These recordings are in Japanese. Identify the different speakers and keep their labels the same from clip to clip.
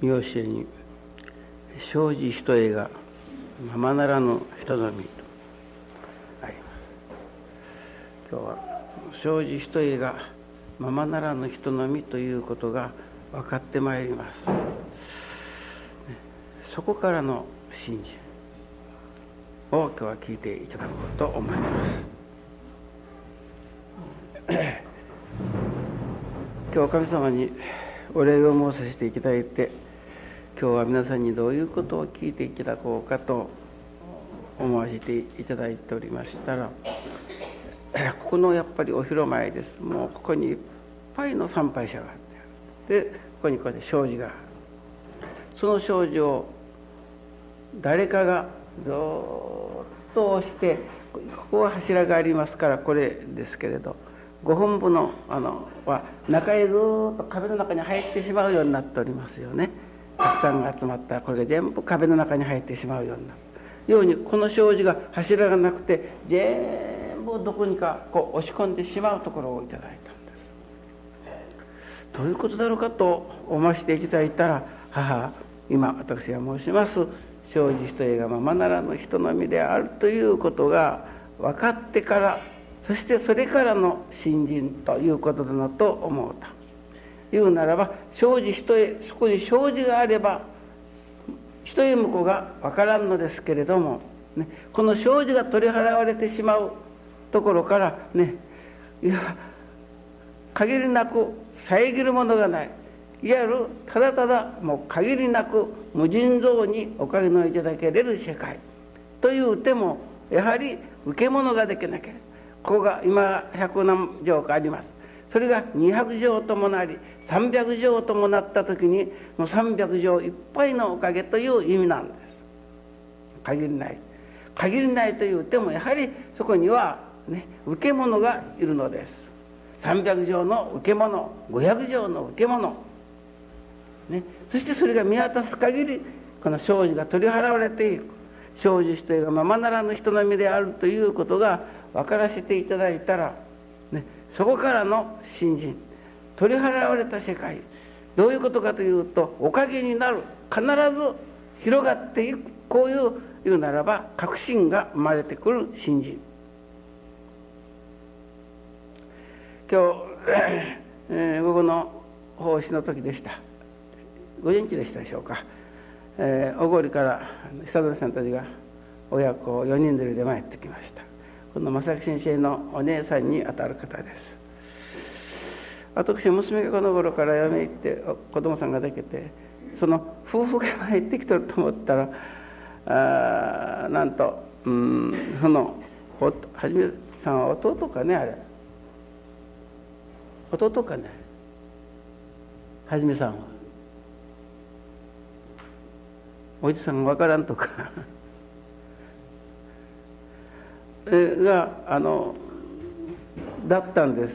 Speaker 1: 見教えに「生じ人へがままならぬ人のみ」とあります今日は「生じ人へがままならぬ人のみ」ということが分かってまいります、そこからの信心を今日は聞いていただこうと思います。今日神様にお礼を申させていただいて今日は皆さんにどういうことを聞いていただこうかと思わせていただいておりましたらここのやっぱりお広前です。もうここにいっぱいの参拝者があってでここにこうやって障子がその障子を誰かがずっと押してここは柱がありますからこれですけれどご本部のあのは中へずっと壁の中に入ってしまうようになっておりますよね。たくさんが集まったらこれが全部壁の中に入ってしまうようになるようにこの障子が柱がなくて全部どこにかこう押し込んでしまうところをいただいたんです。どういうことだろうかと思わせていただいたら母今私が申します。生じ人へがままならぬ人のみであるということが分かってからそしてそれからの信心ということだなと思うと言うならば生じ人へそこに生じがあれば人へ向こうが分からんのですけれども、ね、この生じが取り払われてしまうところからねいや限りなく遮るものがない。いわゆるただただもう限りなく無尽蔵におかげのいただけれる世界というてもやはり受け物ができなければここが今百何条かあります。それが200条ともなり300条ともなった時にもう300条いっぱいのおかげという意味なんです。限りない。限りないというてもやはりそこにはね受け物がいるのです。300条の受け物500条の受け物。ね、そしてそれが見渡す限りこの生じが取り払われていく。生じ人がままならぬ人並みであるということが分からせていただいたら、ね、そこからの信心取り払われた世界どういうことかというとおかげになる必ず広がっていくこういう言うならば確信が生まれてくる信心今日、えー、午後の奉仕の時でした。ご元気でしたでしょうか、えー、小郡から久田さんたちが親子4人連れで参ってきました。この正木先生のお姉さんにあたる方です。私娘がこの頃から嫁行って子供さんができてその夫婦が入ってきとると思ったらあなんとうんそのはじめさんは弟かねあれ。弟かね。はじめさんは。おじさんが分からんとか。があのだったんです。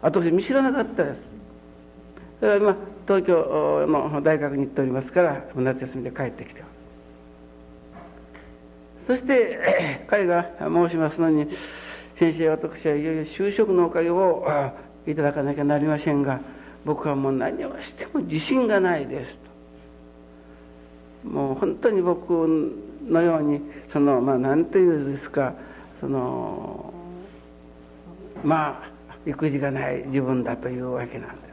Speaker 1: 私見知らなかったです。それは今東京の大学に行っておりますから夏休みで帰ってきてそして 彼が申しますのに先生私はいよいよ就職のおかげをいただかなきゃなりませんが僕はもう何をしても自信がないですと。もう本当に僕のようにそのまあ何というんですかそのまあ育児がない自分だというわけなんです。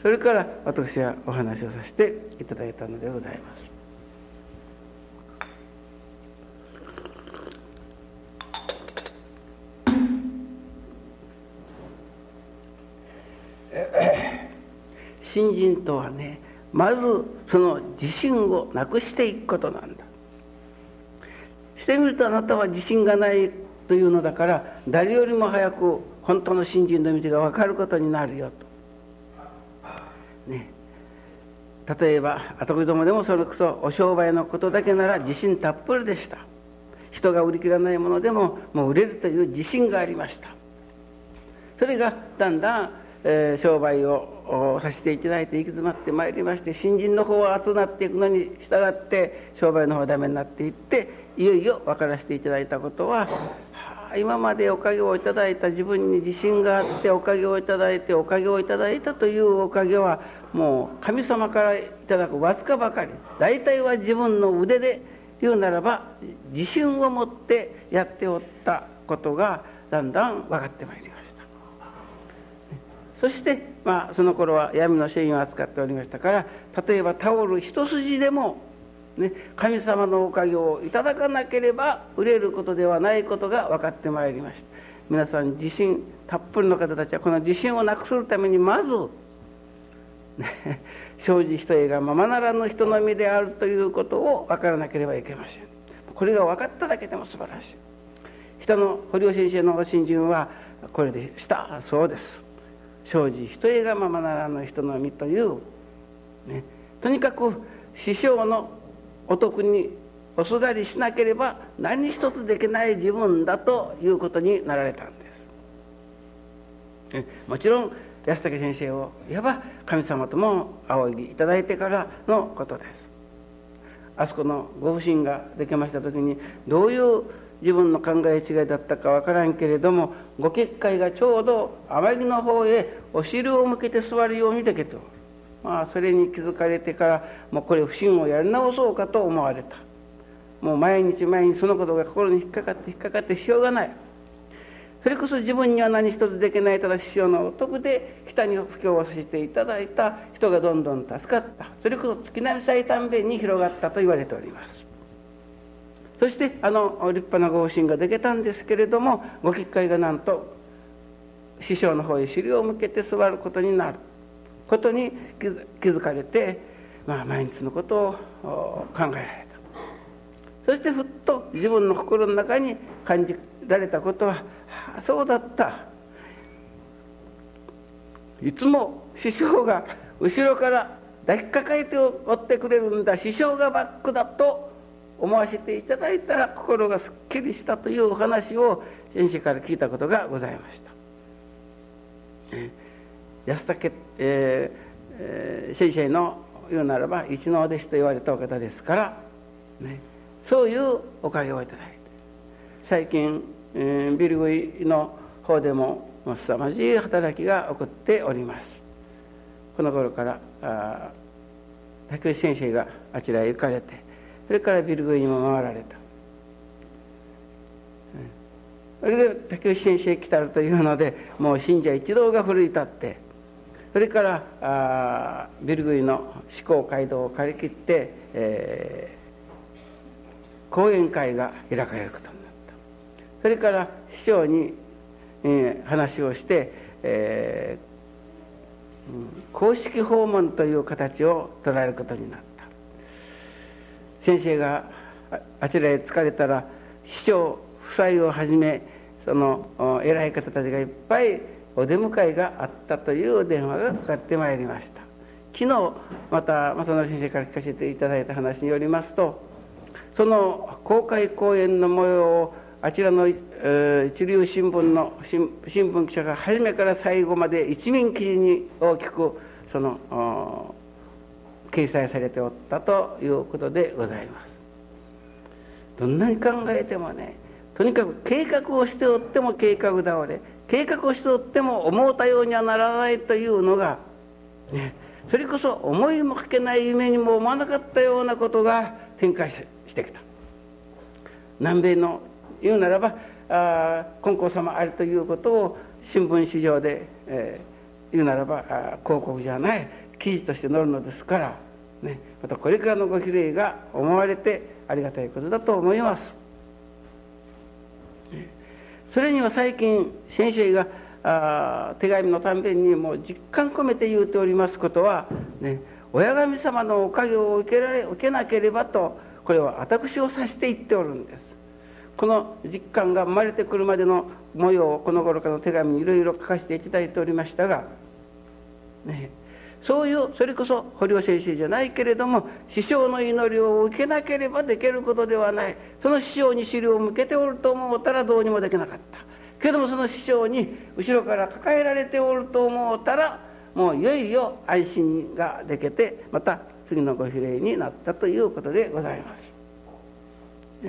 Speaker 1: それから私はお話をさせていただいたのでございます。新人とはねまずその自信をなくしていくことなんだしてみるとあなたは自信がないというのだから誰よりも早く本当の信心の道が分かることになるよと。ね。例えば後子供でもそれこそお商売のことだけなら自信たっぷりでした。人が売り切らないものでももう売れるという自信がありました。それがだんだん、えー、商売をさせていただいて行き詰まってまいりまして新人の方は集まっていくのに従って商売の方はダメになっていっていよいよ分からせていただいたことは、今までおかげをいただいた自分に自信があっておかげをいただいておかげをいただいたというおかげはもう神様からいただくわずかばかり。大体は自分の腕で言うならば自信を持ってやっておったことがだんだん分かってまいりました。そして、まあ、その頃は闇の繊維を扱っておりましたから例えばタオル一筋でもね、神様のおかげをいただかなければ売れることではないことが分かってまいりました。皆さん自信たっぷりの方たちはこの自信をなくするためにまず、ね、生じ一重がままならぬ人の身であるということを分からなければいけません。これが分かっただけでも素晴らしい。人の堀尾先生のご信心はこれでした。そうです。生じ一重がままならぬ人の身という、ね、とにかく師匠のお得におすがりしなければ何一つできない自分だということになられたんです。もちろん安武先生をいわば神様とも仰ぎいただいてからのことです。あそこのご不審ができました時にどういう自分の考え違いだったかわからんけれどもご結界がちょうど天城の方へお尻を向けて座るようにできておるまあ、それに気づかれてからもうこれ不審をやり直そうかと思われた。もう毎日毎日そのことが心に引っかかって引っかかってしようがない。それこそ自分には何一つできないただ師匠のお得で下に布教をさせていただいた。人がどんどん助かった。それこそ月並最短弁に広がったと言われております。そしてあの立派なご方針ができたんですけれどもご結界がなんと師匠の方へ尻を向けて座ることになる。ことに気づかれて、まあ、毎日のことを考えられた。そしてふっと自分の心の中に感じられたことは、はあ、そうだった。いつも師匠が後ろから抱きかかえておってくれるんだ。師匠がバックだと思わせていただいたら心がすっきりしたというお話を先生から聞いたことがございました。安武、えーえー、先生の言うならば一の弟子と言われたお方ですから、ね、そういうおかげをいただいて最近、えー、ビルグイの方でも凄まじい働きが起こっております。この頃からあ竹内先生があちらへ行かれてそれからビルグイにも回られた。それで竹内先生来たるというのでもう信者一同が奮い立ってそれからあビルグイの思考街道を借り切って、えー、講演会が開かれることになった。それから師匠に、えー、話をして、えー、公式訪問という形を取られることになった。先生があちらへ疲れたら師匠夫妻をはじめその偉い方たちがいっぱいお出迎えがあったという電話がかかってまいりました。昨日また正則先生から聞かせていただいた話によりますとその公開講演の模様をあちらの、えー、一流新聞の新聞記者が初めから最後まで一面記事に大きくその掲載されておったということでございます。どんなに考えてもねとにかく計画をしておっても計画倒れ計画をしておっても思うたようにはならないというのが、ね、それこそ思いもかけない夢にも思わなかったようなことが展開してきた南米の言うならばあ金光様ありということを新聞紙上で、えー、言うならば広告じゃない記事として載るのですから、ね、またこれからのご比例が思われてありがたいことだと思います。それには最近先生があ手紙のたんびにもう実感込めて言うておりますことは、ね、親神様のおかげを受けられ受けなければとこれは私を指して言っておるんです。この実感が生まれてくるまでの模様をこの頃からの手紙にいろいろ書かせていただいておりましたが、ね、そういうそれこそ堀尾先生じゃないけれども師匠の祈りを受けなければできることではない。その師匠に尻を向けておると思うたらどうにもできなかった。けどもその師匠に後ろから抱えられておると思うたらもういよいよ安心ができてまた次のご比例になったということでございます。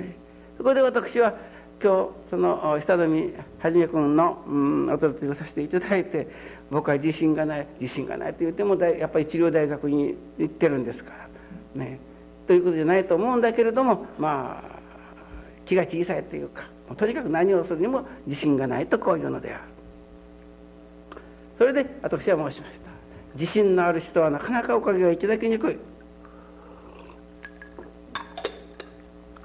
Speaker 1: そこで私は今日その久富はじめ君の、うん、お取り次ぎをさせていただいて僕は自信がない自信がないと言ってもやっぱり一流大学に行ってるんですから。ね。ということじゃないと思うんだけれどもまあ気が小さいというかとにかく何をするにも自信がないとこういうのである。それで私は申しました。自信のある人はなかなかおかげがいただきにくい。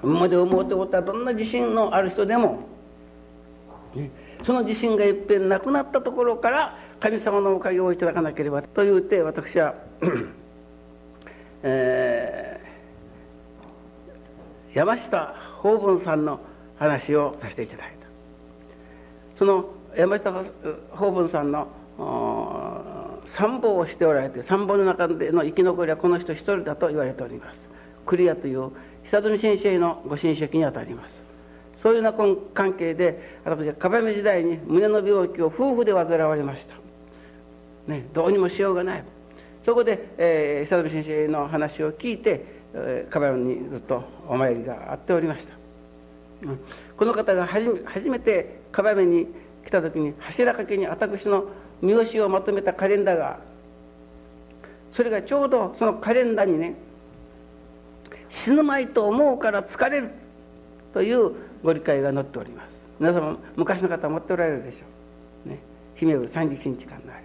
Speaker 1: 今まで思うておったどんな自信のある人でも、その自信がいっぺんなくなったところから神様のおかげをいただかなければと言うて私は、えー、山下法文さんの話をさせていただいた。その山下法文さんの参謀をしておられて参謀の中での生き残りはこの人一人だと言われております。栗屋という久富先生のご親戚にあたります。そういうような関係で私は壁目時代に胸の病気を夫婦で患われました。ねどうにもしようがない。そこで、えー、久富先生の話を聞いて、えー、壁にずっとお参りがあっておりました、うん、この方が初めて壁目に来た時に柱掛けに私の三好をまとめたカレンダーがそれがちょうどそのカレンダーにね死ぬまいと思うから疲れるというご理解が載っております。皆様昔の方持っておられるでしょう、ね、姫る30日間のあれ、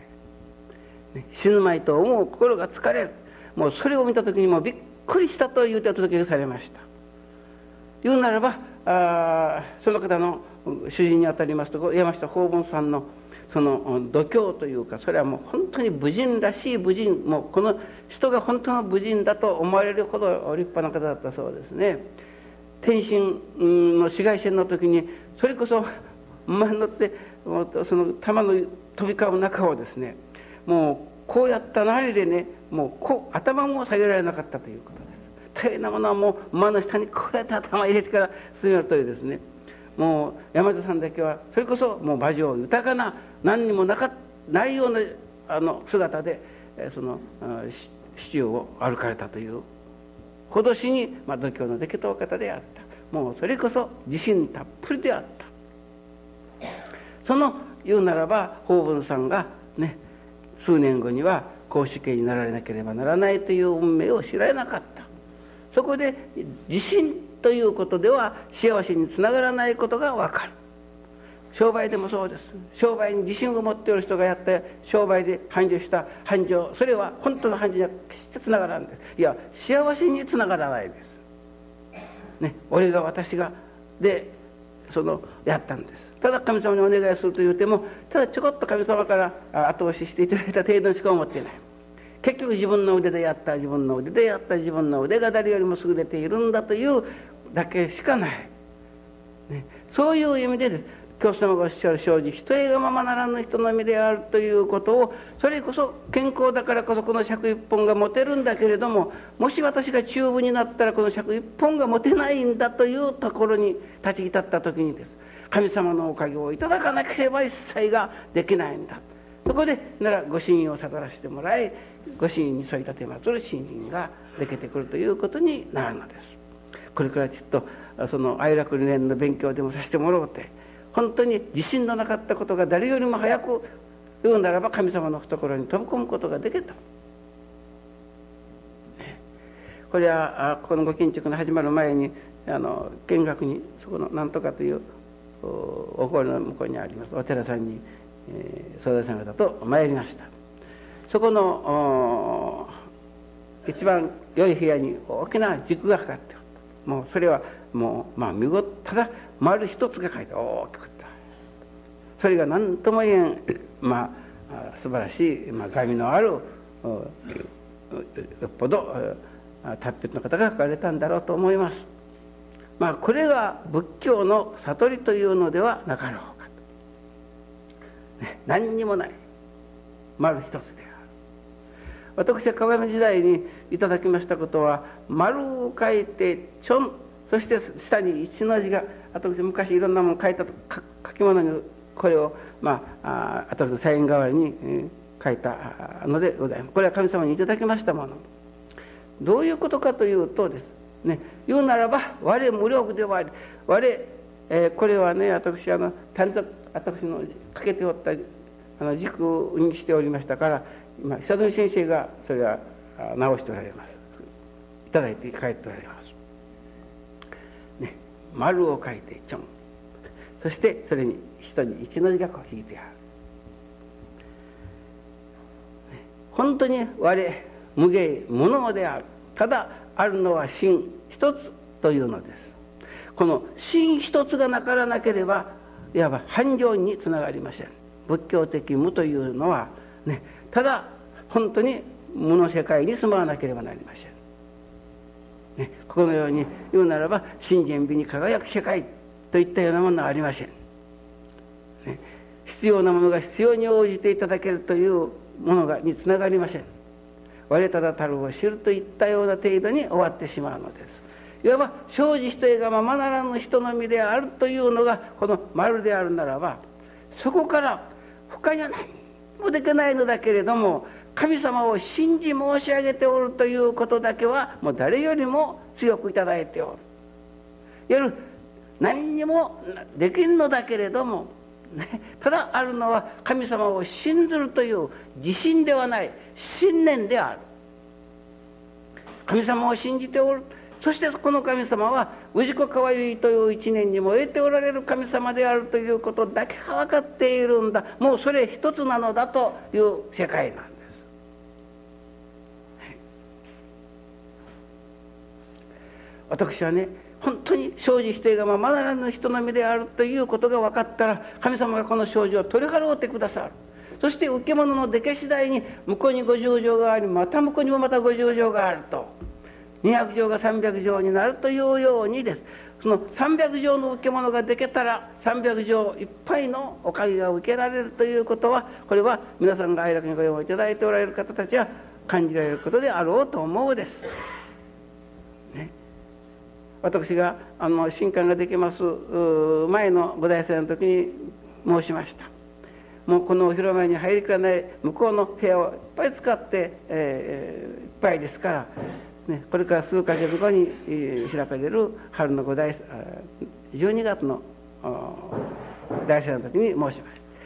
Speaker 1: 死ぬまいと思う心が疲れる。もうそれを見た時にもびっくりしたというてお届けされました。言うならばあその方の主人にあたりますと山下法文さんのその度胸というかそれはもう本当に武人らしい武人もうこの人が本当の武人だと思われるほど立派な方だったそうですね。天津の紫外線の時にそれこそ馬に乗ってその玉の飛び交う中をですねもうこうやったなりでねもうこう頭も下げられなかったということです。大変なものはもう馬の下にこうやって頭入れてから進めるというですね。もう山田さんだけはそれこそもう馬上豊かな何にもなかないようなあの姿でその市中を歩かれたというほどしに、まあ、度胸のできたお方であった。もうそれこそ自信たっぷりであった。その言うならば法文さんがね数年後には公主刑になられなければならないという運命を知られなかった。そこで自信ということでは幸せにつながらないことが分かる。商売でもそうです。商売に自信を持っている人がやった商売で繁盛した繁盛それは本当の繁盛には決してつながらん。ですいや幸せにつながらないです。ね俺が私がでそのやったんです。ただ神様にお願いすると言うてもただちょこっと神様から後押ししていただいた程度にしか思っていない。結局自分の腕でやった自分の腕でやった自分の腕が誰よりも優れているんだというだけしかない、ね、そういう意味でです。教師様がおっしゃる生じ人へがままならぬ人の身であるということをそれこそ健康だからこそこの尺一本が持てるんだけれどももし私が中部になったらこの尺一本が持てないんだというところに立ち至った時にです。神様のおかげをいただかなければ一切ができないんだ。そこでならご神を悟らせてもらいご神に添い立てまつる信心ができてくるということになるのです。これからちょっとその愛楽理念の勉強でもさせてもらおうて本当に自信のなかったことが誰よりも早く言うならば神様の懐に飛び込むことができた。これはこのご建築の始まる前にあの見学にそこの何とかというお堀の向こうにあります。お寺さんに、えー、相談さん方と参りました。そこの一番良い部屋に大きな軸がかかってもうそれはもうまあ見事ただ。丸一つが書いて大きくったそれが何とも言えんまあ素晴らしい、まあ、紙のあるよっぽど達筆の方が書かれたんだろうと思います。まあこれが仏教の悟りというのではなかろうかと、ね、何にもない。丸一つである。私は川山時代にいただきましたことは丸を書いてちょんそして下に一の字が私昔いろんなもの書いたと書き物にこれをまあ後のサイン代わりにえ、書いたのでございます。これは神様にいただきましたもの。どういうことかというとですね言うならば我無力ではあり我えー、これはね私あの私のかけておったあの軸にしておりましたから今久富先生がそれは直しておられます。いただいて帰っておられます。ね丸を書いてちょん。そしてそれに人に一の字がこう引いてある、ね、本当に我無芸無能である。ただあるのは心一つというのです。この心一つがなからなければいわば繁盛につながりません。仏教的無というのはねただ本当に無の世界に住まわなければなりません、ね、このように言うならば真剣美に輝く世界といったようなものはありません、ね、必要なものが必要に応じていただけるというものがにつながりません。我ただたるを知るといったような程度に終わってしまうのですいわば生じ一重がままならぬ人の身であるというのがこの丸であるならばそこから他には何もできないのだけれども神様を信じ申し上げておるということだけはもう誰よりも強くいただいておる。いわゆる何にもできんのだけれども、ね、ただあるのは神様を信ずるという自信ではない信念である。神様を信じておる。そしてこの神様は氏子かわいいという一年に燃えておられる神様であるということだけが分かっているんだもうそれ一つなのだという世界なんです。私はね本当に生じ否定がままならぬ人の身であるということが分かったら神様がこの生じを取り払うてくださる。そして受け物の出家次第に向こうに五十条がありまた向こうにもまた五十条があると。200条が300条になるというようにです。その300条の受け物ができたら300条いっぱいのおかげが受けられるということはこれは皆さんが愛楽にご用をいただいておられる方たちは感じられることであろうと思うです。私があの新刊ができます前の五代生の時に申しました。もうこのお広間に入りかない向こうの部屋をいっぱい使って、えー、いっぱいですからね、これから数か月後に開かれる春の五大12月の大祭の時に申しました。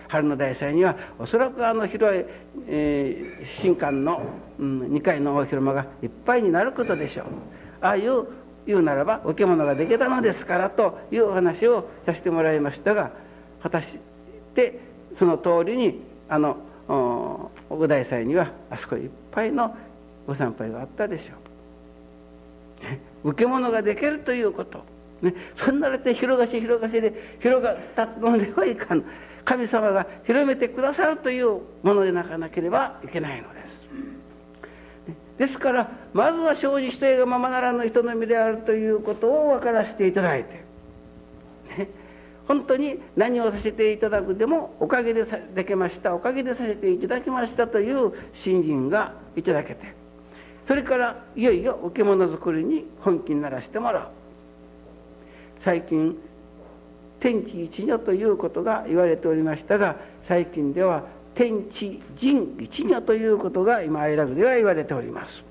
Speaker 1: 春の大祭にはおそらくあの広い、えー、新館の、うん、2階の大広間がいっぱいになることでしょう。ああいう言うならばお着物ができたのですからというお話をさせてもらいましたが果たしてその通りにあの五大祭にはあそこいっぱいのご参拝があったでしょう。受け物ができるということ、ね、そんなれて広がし広がしで広がったのではいかん。神様が広めてくださるというものでなかなければいけないのです。ですからまずは生じ否定がままならぬ人の身であるということを分からせていただいて、ね、本当に何をさせていただくでもおかげでできましたおかげでさせていただきましたという信心がいただけてそれからいよいよ置物作りに本気にならしてもらう。最近天地一如ということが言われておりましたが最近では天地人一如ということが今愛楽では言われております。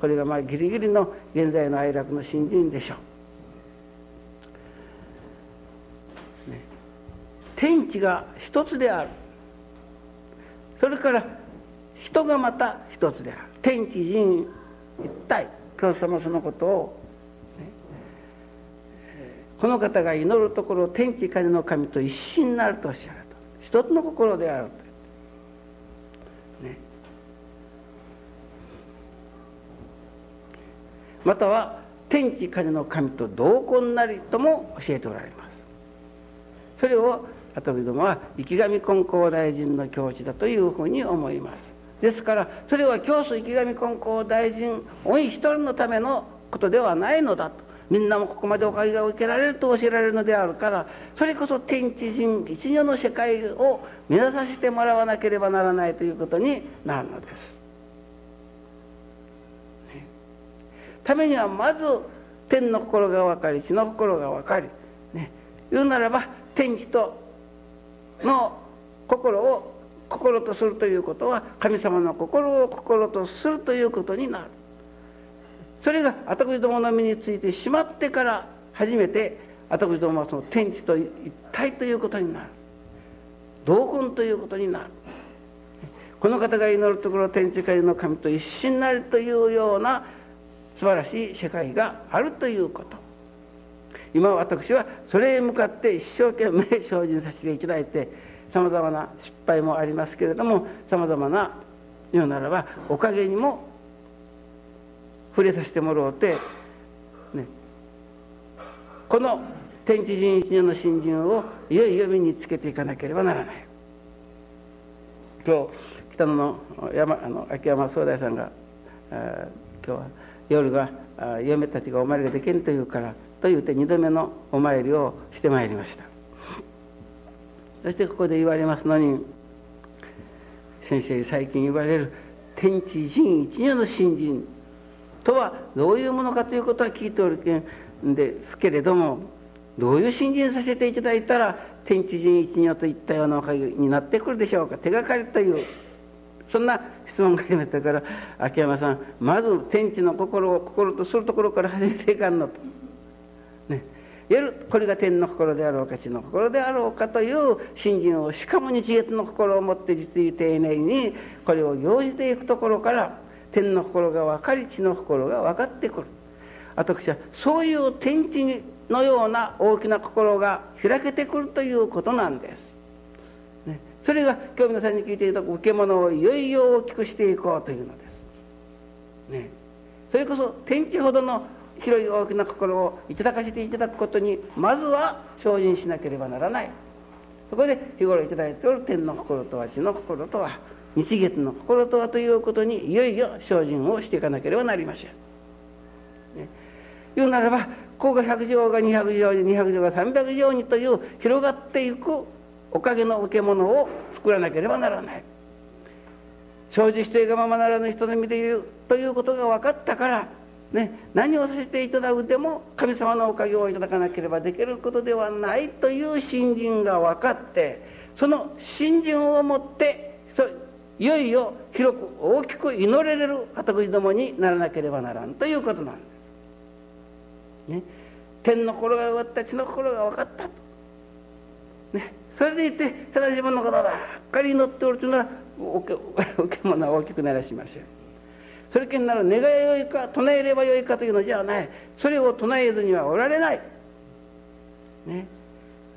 Speaker 1: これがまあギリギリの現在の愛楽の新人でしょう、ね、天地が一つである。それから人がまた一つである。天地人一体。教祖もそのことを、ね、この方が祈るところ天地風の神と一心になるとおっしゃると一つの心であると、ね、または天地風の神と同根なりとも教えておられます。それを跡部どもは池上金光大臣の境地だというふうに思います。ですからそれは教祖池上金光大臣御一人のためのことではないのだと。みんなもここまでおかげが受けられると教えられるのであるからそれこそ天地人一如の世界を目指させてもらわなければならないということになるのです。ね、ためにはまず天の心が分かり地の心が分かり、ね、言うならば天地との心を心とするということは神様の心を心とするということになる。それが私どもの身についてしまってから初めて私どもはその天地と一体ということになる。同根ということになる。この方が祈るところ天地界の神と一心なりというような素晴らしい世界があるということ。今私はそれへ向かって一生懸命精進させていただいてさまざまな失敗もありますけれどもさまざまな言うならばおかげにも触れさせてもらうて、ね、この天地人一年の新人をいよいよ身につけていかなければならない。今日北野の山あの秋山総大さんが今日は夜が嫁たちがお参りができんというからと言うて2度目のお参りをしてまいりました。そしてここで言われますのに先生最近言われる天地人一如の新人とはどういうものかということは聞いておるけんですけれどもどういう新人させていただいたら天地人一如といったようなおかげになってくるでしょうか手がかりというそんな質問が始めたから秋山さんまず天地の心を心とするところから始めていかんのと。ね、るこれが天の心であろうか地の心であろうかという信心をしかも日月の心を持って実に丁寧にこれを行じていくところから天の心が分かり地の心が分かってくる。私はそういう天地のような大きな心が開けてくるということなんです、ね、それが今日皆さんに聞いていただく受け物をいよいよ大きくしていこうというのです、ね、それこそ天地ほどの広い大きな心をいただかせていただくことにまずは精進しなければならない。そこで日頃いただいておる天の心とは地の心とは日月の心とはということにいよいよ精進をしていかなければなりません。ね、言うならばここが100条が200条に200条が300条にという広がっていくおかげの受け物を作らなければならない。生じしていがままならぬ人の見ているということが分かったからね、何をさせていただくでも神様のおかげをいただかなければできることではないという信心が分かってその信心をもっていよいよ広く大きく祈れれる片栗どもにならなければならんということなんです。ね、天の心が終わった地の心が分かったと。ね、それでいてただ自分のことばっかり祈っておるというなら受け物は大きくならしません。それけんなら願いよいか唱えればよいかというのじゃないそれを唱えずにはおられない、ね、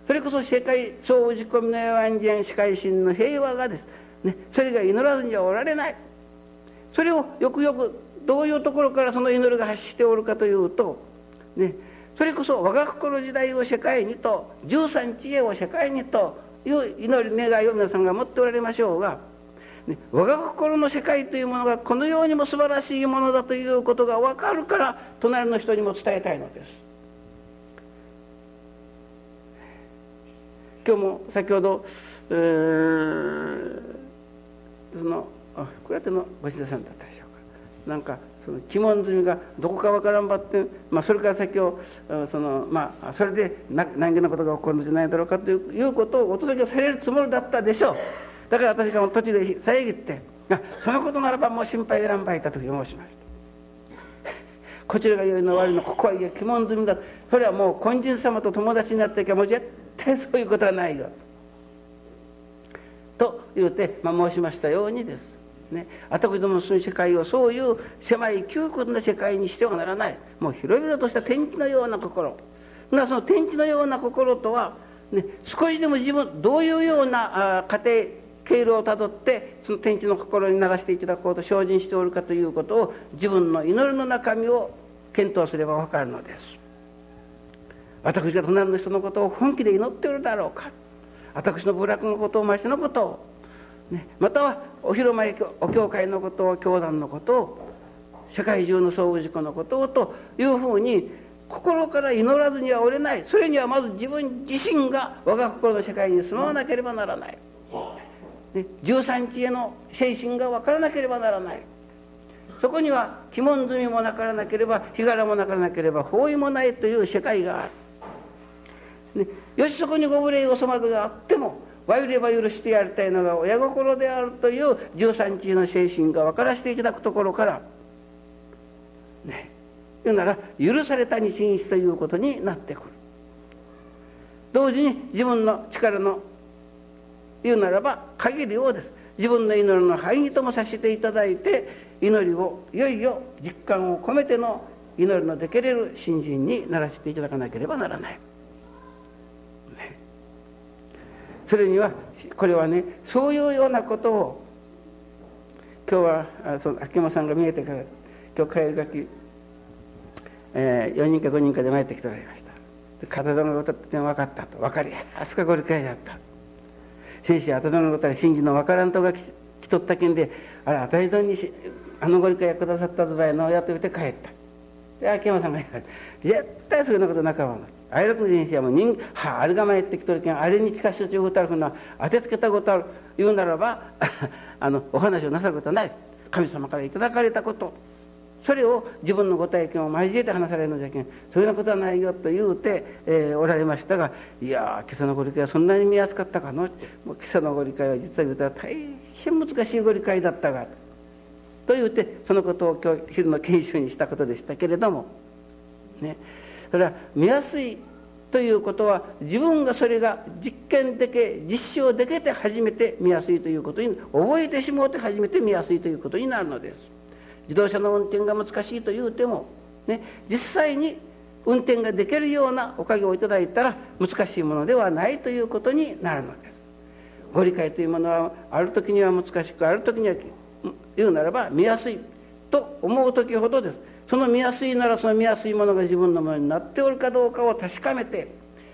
Speaker 1: それこそ世界総打ち込みの安全世界心の平和がです、ね、それが祈らずにはおられない。それをよくよくどういうところからその祈りが発しておるかというと、ね、それこそ我が心時代を世界にと十三知恵を世界にという祈り願いを皆さんが持っておられましょうがね、我が心の世界というものがこのようにも素晴らしいものだということが分かるから隣の人にも伝えたいのです。今日も先ほど、えー、そのあ倉手のご神田さんだったでしょうか。なんかその鬼門済みがどこか分からんばって、まあ、それから先をその、まあ、それで何気なことが起こるんじゃないだろうかということをお届けされるつもりだったでしょう。だから私が途中で遮ってそのことならばもう心配いらんばいた時申しました。こちらが言うの悪いのここはいや鬼門済みだ。それはもう根人様と友達になっていけばもう絶対そういうことはないよ。と言うて、まあ、申しましたようにです。ね、私どもの住む世界をそういう狭い窮屈な世界にしてはならない。もう広々とした天地のような心。その天地のような心とは、ね、少しでも自分どういうようなあ家庭経路をたどってその天地の心にならしていただこうと精進しておるかということを自分の祈りの中身を検討すれば分かるのです。私が隣の人のことを本気で祈っておるだろうか。私の部落のことを町のことを、ね、またはお広間お教会のことを教団のことを世界中の総事故のことをというふうに心から祈らずにはおれない。それにはまず自分自身が我が心の世界に住まわなければならない。ね、13日への精神が分からなければならない。そこには鬼門済みもなからなければ日柄もなからなければ包囲もないという世界がある、ね、よしそこにご無礼お粗末があってもわゆれば許してやりたいのが親心であるという13日の精神が分からせていただくところからね言うなら許されたに真摯ということになってくる。同時に自分の力の言うならば限りをです。自分の祈りの範囲ともさせていただいて祈りをいよいよ実感を込めての祈りのできれる新人にならせていただかなければならない、ね、それにはこれはねそういうようなことを今日はその秋山さんが見えてから今日帰り時、えー、4人か5人かで参ってきておられました。片手のことって分かったと。分かりやすくご理解だった。先生頭のことは信じの分からんとが来とったけんであれ当たり前にあのご理解くださったぞばいのやってみて帰った。で秋山さんが言われて絶対そういうことなかわあいらく人生はもう人はあれが参ってきとるけんあれに聞かせてちゅうことあるふうな当てつけたことある言うならば あのお話をなさることはない。神様からいただかれたこと。それを自分のご体験を交えて話されるのじゃけんそういうようなことはないよと言うて、えー、おられましたがいや今朝のご理解はそんなに見やすかったかのもう今朝のご理解は実は言うたら大変難しいご理解だったがと言うてそのことを今日昼の研修にしたことでしたけれどもね。それは見やすいということは自分がそれが実験でけ実証でけて初めて見やすいということに覚えてしもうて初めて見やすいということになるのです。自動車の運転が難しいと言うても、ね、実際に運転ができるようなおかげをいただいたら難しいものではないということになるのです。ご理解というものはある時には難しくある時には言うならば見やすいと思う時ほどですその見やすいならその見やすいものが自分のものになっておるかどうかを確かめて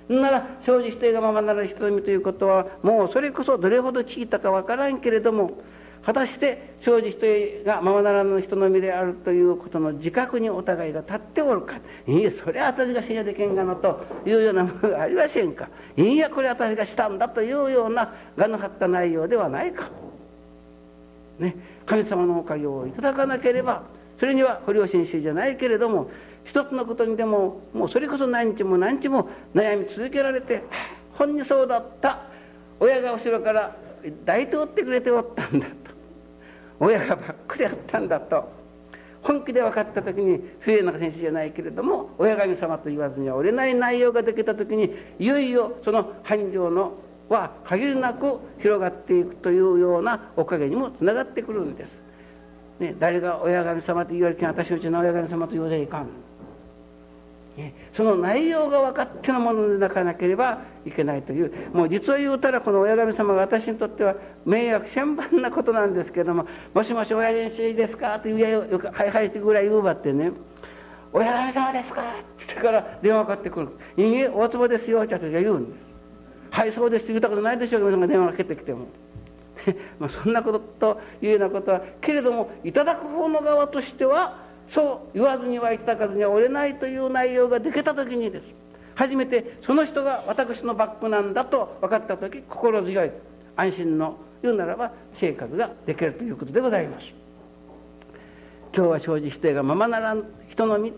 Speaker 1: なら生じ人がままなら人のみということはもうそれこそどれほど聞いたかわからんけれども果たして生じ人がままならぬ人の身であるということの自覚にお互いが立っておるか。いいえそれは私が信用できんがのというようなものがありませんか。いいやこれは私がしたんだというようながの張った内容ではないか、ね、神様のおかげをいただかなければそれには不良心衆じゃないけれども一つのことにでももうそれこそ何日も何日も悩み続けられて本にそうだった。親が後ろから抱いておってくれておったんだと。親がばっくりあったんだと。本気で分かった時に末永先生じゃないけれども親神様と言わずには折れない内容ができた時にいよいよその繁盛のは限りなく広がっていくというようなおかげにもつながってくるんです。ね、誰が親神様と言われて私のうちの親神様と言われいかん。その内容が分かってのものでなかなければいけないというもう実を言うたらこの親神様が私にとっては迷惑千万なことなんですけども「もしもし親父にですか?」と言うやよく「はいはい」ってぐらい言うばってね「親神様ですか?」って言ってから電話かかってくる「いいえ大坪ですよ」って私が言うんです「はいそうです」って言ったことないでしょうけど電話かけてきても。まあそんなことというようなことはけれどもいただく方の側としてはそう言わずにはいたかずには折れないという内容ができた時にです。初めてその人が私のバックなんだと分かった時心強い安心の言うならば生活ができるということでございます。今日は生じ否定がままならん人の身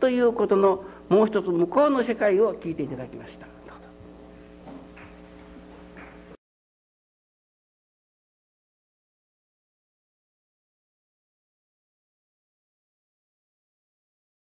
Speaker 1: ということのもう一つ向こうの世界を聞いていただきました。